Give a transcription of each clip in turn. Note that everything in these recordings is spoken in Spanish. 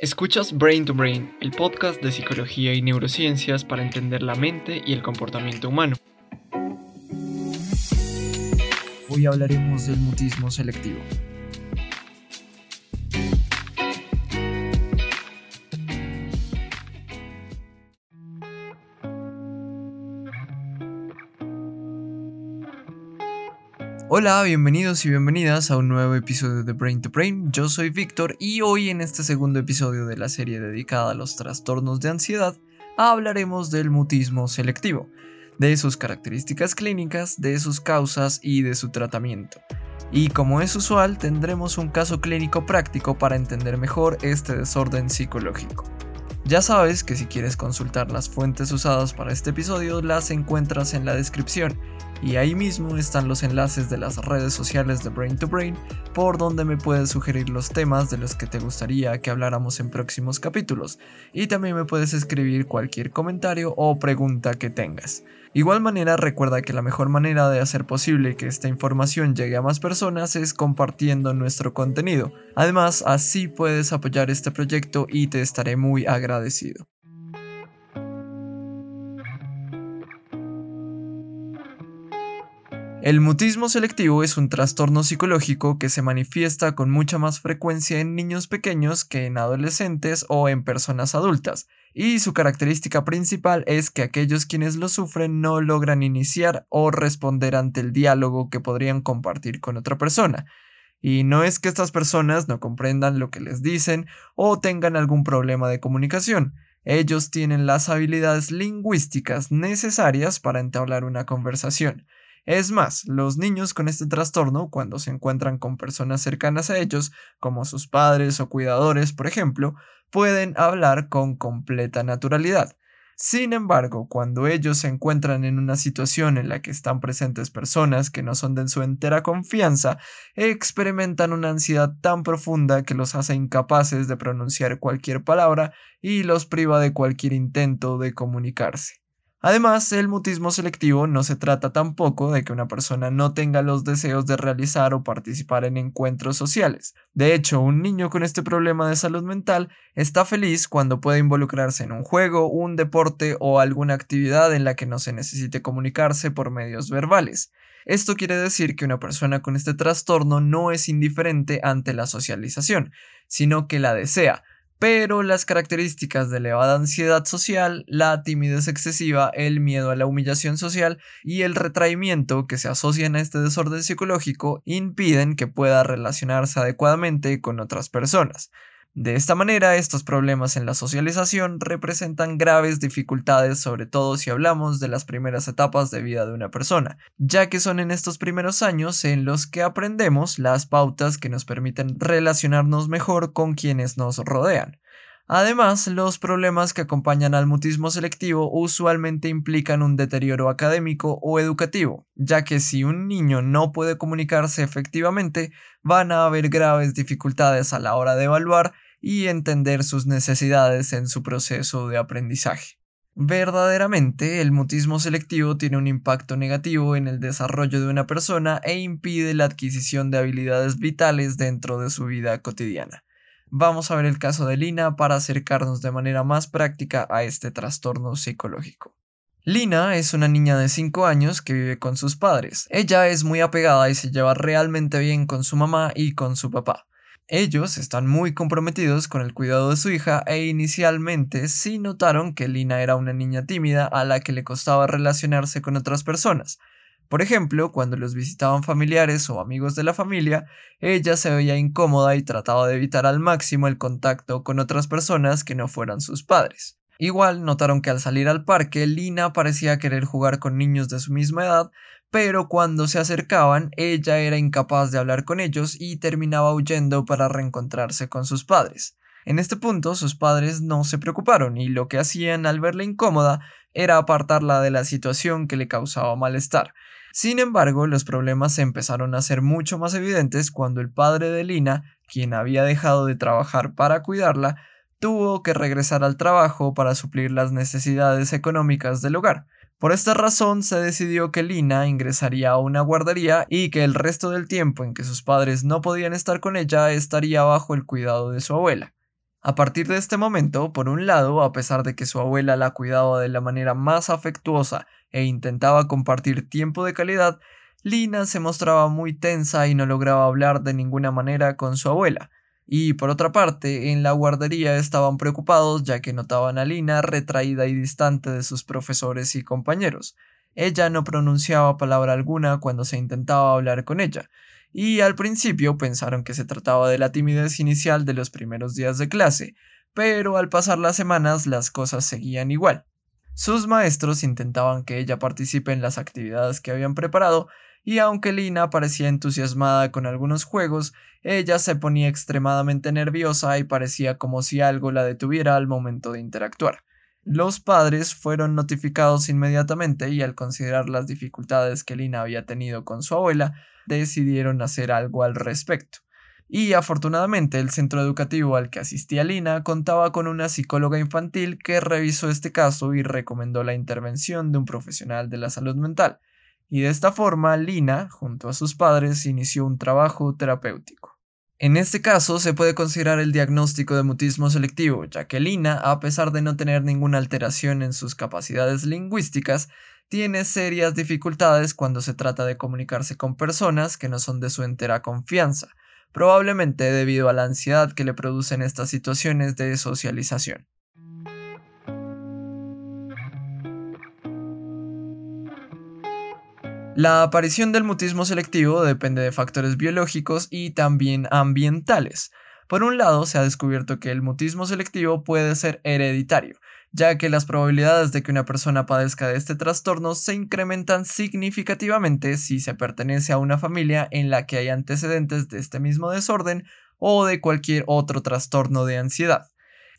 Escuchas Brain to Brain, el podcast de psicología y neurociencias para entender la mente y el comportamiento humano. Hoy hablaremos del mutismo selectivo. Hola, bienvenidos y bienvenidas a un nuevo episodio de Brain to Brain. Yo soy Víctor y hoy en este segundo episodio de la serie dedicada a los trastornos de ansiedad hablaremos del mutismo selectivo, de sus características clínicas, de sus causas y de su tratamiento. Y como es usual, tendremos un caso clínico práctico para entender mejor este desorden psicológico. Ya sabes que si quieres consultar las fuentes usadas para este episodio las encuentras en la descripción y ahí mismo están los enlaces de las redes sociales de Brain to Brain por donde me puedes sugerir los temas de los que te gustaría que habláramos en próximos capítulos y también me puedes escribir cualquier comentario o pregunta que tengas. Igual manera recuerda que la mejor manera de hacer posible que esta información llegue a más personas es compartiendo nuestro contenido. Además así puedes apoyar este proyecto y te estaré muy agradecido. El mutismo selectivo es un trastorno psicológico que se manifiesta con mucha más frecuencia en niños pequeños que en adolescentes o en personas adultas, y su característica principal es que aquellos quienes lo sufren no logran iniciar o responder ante el diálogo que podrían compartir con otra persona. Y no es que estas personas no comprendan lo que les dicen o tengan algún problema de comunicación, ellos tienen las habilidades lingüísticas necesarias para entablar una conversación. Es más, los niños con este trastorno, cuando se encuentran con personas cercanas a ellos, como sus padres o cuidadores, por ejemplo, pueden hablar con completa naturalidad. Sin embargo, cuando ellos se encuentran en una situación en la que están presentes personas que no son de su entera confianza, experimentan una ansiedad tan profunda que los hace incapaces de pronunciar cualquier palabra y los priva de cualquier intento de comunicarse. Además, el mutismo selectivo no se trata tampoco de que una persona no tenga los deseos de realizar o participar en encuentros sociales. De hecho, un niño con este problema de salud mental está feliz cuando puede involucrarse en un juego, un deporte o alguna actividad en la que no se necesite comunicarse por medios verbales. Esto quiere decir que una persona con este trastorno no es indiferente ante la socialización, sino que la desea, pero las características de elevada ansiedad social, la timidez excesiva, el miedo a la humillación social y el retraimiento que se asocian a este desorden psicológico impiden que pueda relacionarse adecuadamente con otras personas. De esta manera, estos problemas en la socialización representan graves dificultades, sobre todo si hablamos de las primeras etapas de vida de una persona, ya que son en estos primeros años en los que aprendemos las pautas que nos permiten relacionarnos mejor con quienes nos rodean. Además, los problemas que acompañan al mutismo selectivo usualmente implican un deterioro académico o educativo, ya que si un niño no puede comunicarse efectivamente, van a haber graves dificultades a la hora de evaluar y entender sus necesidades en su proceso de aprendizaje. Verdaderamente, el mutismo selectivo tiene un impacto negativo en el desarrollo de una persona e impide la adquisición de habilidades vitales dentro de su vida cotidiana. Vamos a ver el caso de Lina para acercarnos de manera más práctica a este trastorno psicológico. Lina es una niña de 5 años que vive con sus padres. Ella es muy apegada y se lleva realmente bien con su mamá y con su papá. Ellos están muy comprometidos con el cuidado de su hija e inicialmente sí notaron que Lina era una niña tímida a la que le costaba relacionarse con otras personas. Por ejemplo, cuando los visitaban familiares o amigos de la familia, ella se veía incómoda y trataba de evitar al máximo el contacto con otras personas que no fueran sus padres. Igual notaron que al salir al parque, Lina parecía querer jugar con niños de su misma edad, pero cuando se acercaban ella era incapaz de hablar con ellos y terminaba huyendo para reencontrarse con sus padres. En este punto sus padres no se preocuparon y lo que hacían al verla incómoda era apartarla de la situación que le causaba malestar. Sin embargo, los problemas se empezaron a ser mucho más evidentes cuando el padre de Lina, quien había dejado de trabajar para cuidarla, tuvo que regresar al trabajo para suplir las necesidades económicas del hogar. Por esta razón se decidió que Lina ingresaría a una guardería y que el resto del tiempo en que sus padres no podían estar con ella estaría bajo el cuidado de su abuela. A partir de este momento, por un lado, a pesar de que su abuela la cuidaba de la manera más afectuosa e intentaba compartir tiempo de calidad, Lina se mostraba muy tensa y no lograba hablar de ninguna manera con su abuela. Y por otra parte, en la guardería estaban preocupados ya que notaban a Lina retraída y distante de sus profesores y compañeros. Ella no pronunciaba palabra alguna cuando se intentaba hablar con ella, y al principio pensaron que se trataba de la timidez inicial de los primeros días de clase, pero al pasar las semanas las cosas seguían igual. Sus maestros intentaban que ella participe en las actividades que habían preparado, y aunque Lina parecía entusiasmada con algunos juegos, ella se ponía extremadamente nerviosa y parecía como si algo la detuviera al momento de interactuar. Los padres fueron notificados inmediatamente y al considerar las dificultades que Lina había tenido con su abuela, decidieron hacer algo al respecto. Y afortunadamente el centro educativo al que asistía Lina contaba con una psicóloga infantil que revisó este caso y recomendó la intervención de un profesional de la salud mental. Y de esta forma Lina, junto a sus padres, inició un trabajo terapéutico. En este caso se puede considerar el diagnóstico de mutismo selectivo, ya que Lina, a pesar de no tener ninguna alteración en sus capacidades lingüísticas, tiene serias dificultades cuando se trata de comunicarse con personas que no son de su entera confianza, probablemente debido a la ansiedad que le producen estas situaciones de socialización. La aparición del mutismo selectivo depende de factores biológicos y también ambientales. Por un lado, se ha descubierto que el mutismo selectivo puede ser hereditario, ya que las probabilidades de que una persona padezca de este trastorno se incrementan significativamente si se pertenece a una familia en la que hay antecedentes de este mismo desorden o de cualquier otro trastorno de ansiedad.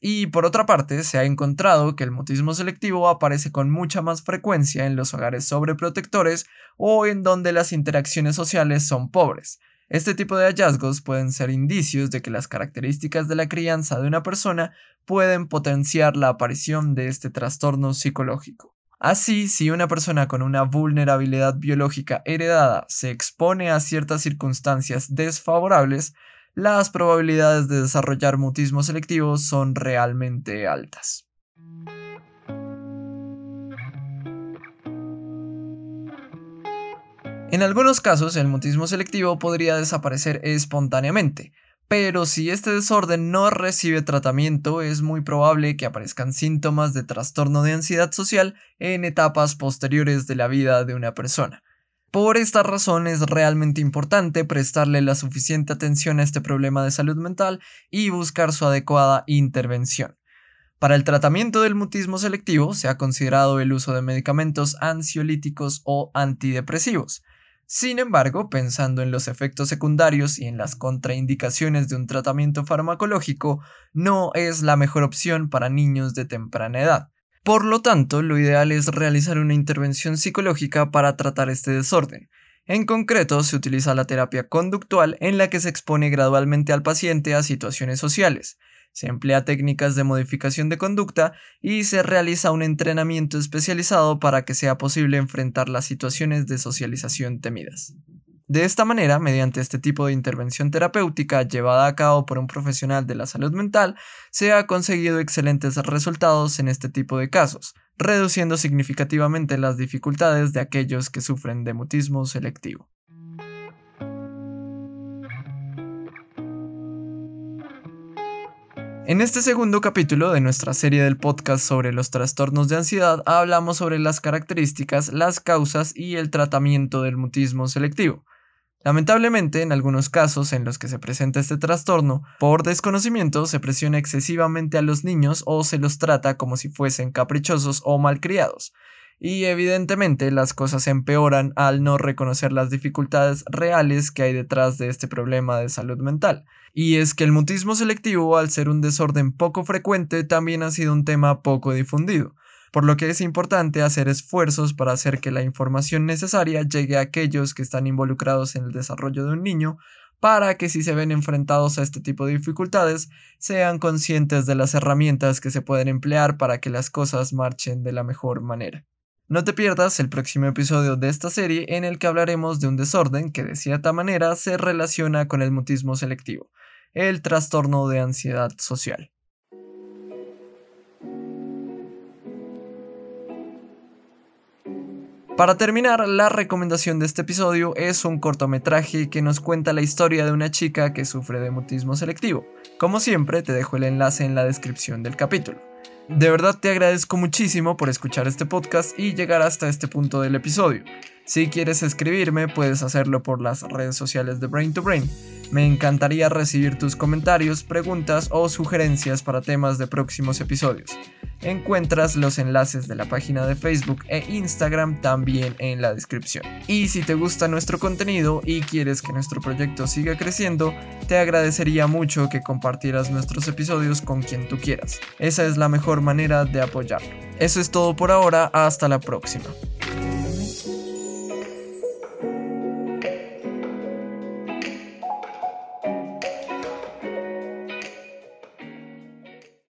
Y por otra parte, se ha encontrado que el mutismo selectivo aparece con mucha más frecuencia en los hogares sobreprotectores o en donde las interacciones sociales son pobres. Este tipo de hallazgos pueden ser indicios de que las características de la crianza de una persona pueden potenciar la aparición de este trastorno psicológico. Así, si una persona con una vulnerabilidad biológica heredada se expone a ciertas circunstancias desfavorables, las probabilidades de desarrollar mutismo selectivo son realmente altas. En algunos casos, el mutismo selectivo podría desaparecer espontáneamente, pero si este desorden no recibe tratamiento, es muy probable que aparezcan síntomas de trastorno de ansiedad social en etapas posteriores de la vida de una persona. Por esta razón es realmente importante prestarle la suficiente atención a este problema de salud mental y buscar su adecuada intervención. Para el tratamiento del mutismo selectivo se ha considerado el uso de medicamentos ansiolíticos o antidepresivos. Sin embargo, pensando en los efectos secundarios y en las contraindicaciones de un tratamiento farmacológico, no es la mejor opción para niños de temprana edad. Por lo tanto, lo ideal es realizar una intervención psicológica para tratar este desorden. En concreto, se utiliza la terapia conductual en la que se expone gradualmente al paciente a situaciones sociales. Se emplea técnicas de modificación de conducta y se realiza un entrenamiento especializado para que sea posible enfrentar las situaciones de socialización temidas. De esta manera, mediante este tipo de intervención terapéutica llevada a cabo por un profesional de la salud mental, se ha conseguido excelentes resultados en este tipo de casos, reduciendo significativamente las dificultades de aquellos que sufren de mutismo selectivo. En este segundo capítulo de nuestra serie del podcast sobre los trastornos de ansiedad hablamos sobre las características, las causas y el tratamiento del mutismo selectivo. Lamentablemente, en algunos casos en los que se presenta este trastorno, por desconocimiento se presiona excesivamente a los niños o se los trata como si fuesen caprichosos o malcriados. Y evidentemente las cosas empeoran al no reconocer las dificultades reales que hay detrás de este problema de salud mental. Y es que el mutismo selectivo, al ser un desorden poco frecuente, también ha sido un tema poco difundido por lo que es importante hacer esfuerzos para hacer que la información necesaria llegue a aquellos que están involucrados en el desarrollo de un niño, para que si se ven enfrentados a este tipo de dificultades, sean conscientes de las herramientas que se pueden emplear para que las cosas marchen de la mejor manera. No te pierdas el próximo episodio de esta serie en el que hablaremos de un desorden que de cierta manera se relaciona con el mutismo selectivo, el trastorno de ansiedad social. Para terminar, la recomendación de este episodio es un cortometraje que nos cuenta la historia de una chica que sufre de mutismo selectivo. Como siempre, te dejo el enlace en la descripción del capítulo. De verdad te agradezco muchísimo por escuchar este podcast y llegar hasta este punto del episodio. Si quieres escribirme, puedes hacerlo por las redes sociales de Brain to Brain. Me encantaría recibir tus comentarios, preguntas o sugerencias para temas de próximos episodios. Encuentras los enlaces de la página de Facebook e Instagram también en la descripción. Y si te gusta nuestro contenido y quieres que nuestro proyecto siga creciendo, te agradecería mucho que compartieras nuestros episodios con quien tú quieras. Esa es la mejor manera de apoyarlo. Eso es todo por ahora, hasta la próxima.